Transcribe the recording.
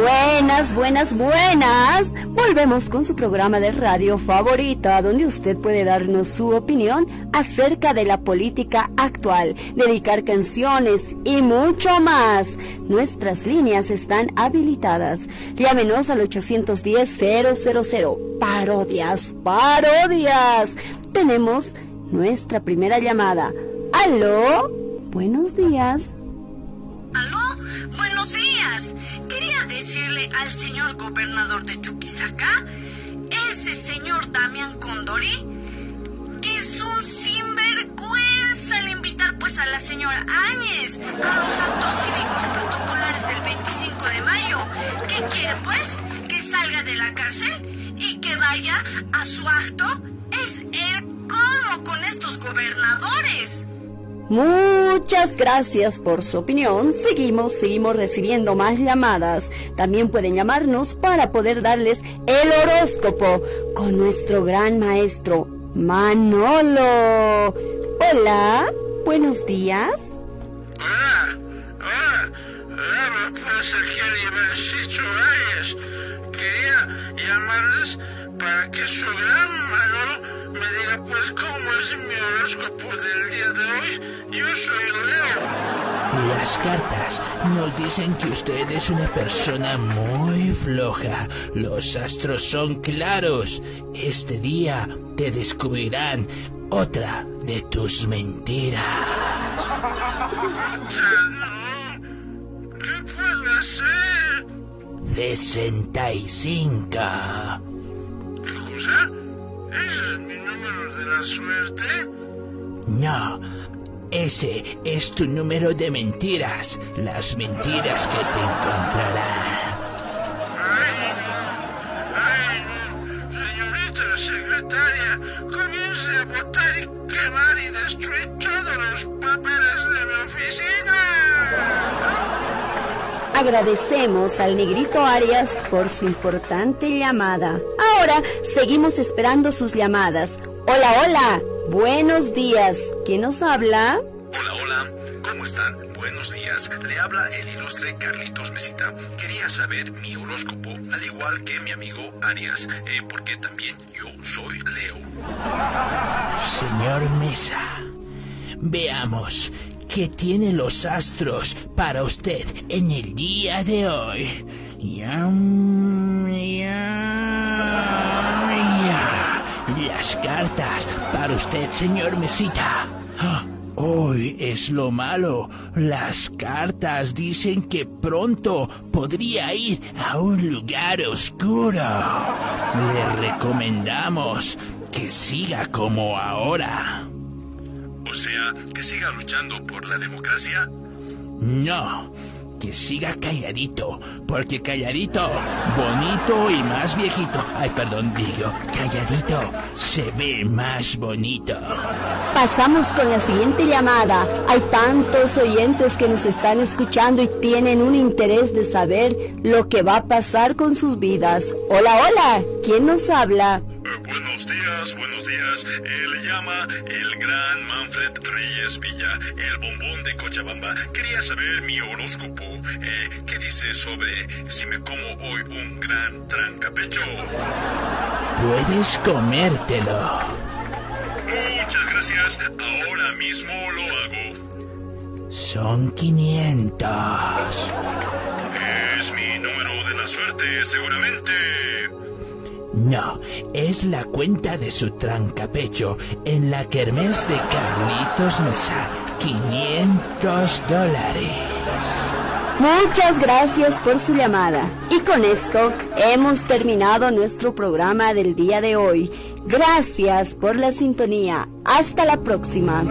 Buenas, buenas, buenas. Volvemos con su programa de radio favorita, donde usted puede darnos su opinión acerca de la política actual, dedicar canciones y mucho más. Nuestras líneas están habilitadas. Llámenos al 810-000. Parodias, parodias. Tenemos nuestra primera llamada. ¿Aló? Buenos días. ¿Aló? Buenos días. Decirle al señor gobernador de Chuquisaca, ese señor Damián Condori, que es un sinvergüenza al invitar pues a la señora Áñez a los actos cívicos protocolares del 25 de mayo. ¿Qué quiere pues? Que salga de la cárcel y que vaya a su acto. Es el colmo con estos gobernadores. Muchas gracias por su opinión. Seguimos, seguimos recibiendo más llamadas. También pueden llamarnos para poder darles el horóscopo con nuestro gran maestro Manolo. Hola, buenos días. Hola, hola, hola, pues aquí Reyes. Quería llamarles para que su gran Manolo me diga pues cómo es mi horóscopo soy Leo. Las cartas nos dicen que usted es una persona muy floja. Los astros son claros. Este día te descubrirán otra de tus mentiras. ¿Qué puede ser? 65. ¿Qué cosa? ¿Ese es mi número de la suerte? No, ese es tu número de mentiras. Las mentiras que te encontrarán. Ay, no, ay, no. Señorita secretaria, comience a botar y quemar y destruir todos los papeles de mi oficina. Agradecemos al negrito Arias por su importante llamada. Ahora seguimos esperando sus llamadas. Hola, hola. Buenos días. ¿Quién nos habla? Hola, hola, ¿cómo están? Buenos días, le habla el ilustre Carlitos Mesita. Quería saber mi horóscopo, al igual que mi amigo Arias, eh, porque también yo soy Leo. Señor Mesa, veamos qué tienen los astros para usted en el día de hoy. Yam, yam, ya. Las cartas para usted, señor Mesita. Hoy es lo malo. Las cartas dicen que pronto podría ir a un lugar oscuro. Le recomendamos que siga como ahora. O sea, que siga luchando por la democracia. No, que siga calladito, porque calladito, bonito y más viejito. Ay, perdón, digo, calladito, se ve más bonito. Pasamos con la siguiente llamada. Hay tantos oyentes que nos están escuchando y tienen un interés de saber lo que va a pasar con sus vidas. Hola, hola. ¿Quién nos habla? Buenos días, buenos días. Eh, le llama el gran Manfred Reyes Villa, el bombón de Cochabamba. Quería saber mi horóscopo. Eh, ¿Qué dice sobre si me como hoy un gran trancapecho? Puedes comértelo. Muchas gracias. Ahora mismo lo hago. Son 500. Es mi número de la suerte, seguramente. No, es la cuenta de su trancapecho en la kermés de Carlitos Mesa. 500 dólares. Muchas gracias por su llamada. Y con esto hemos terminado nuestro programa del día de hoy. Gracias por la sintonía. Hasta la próxima.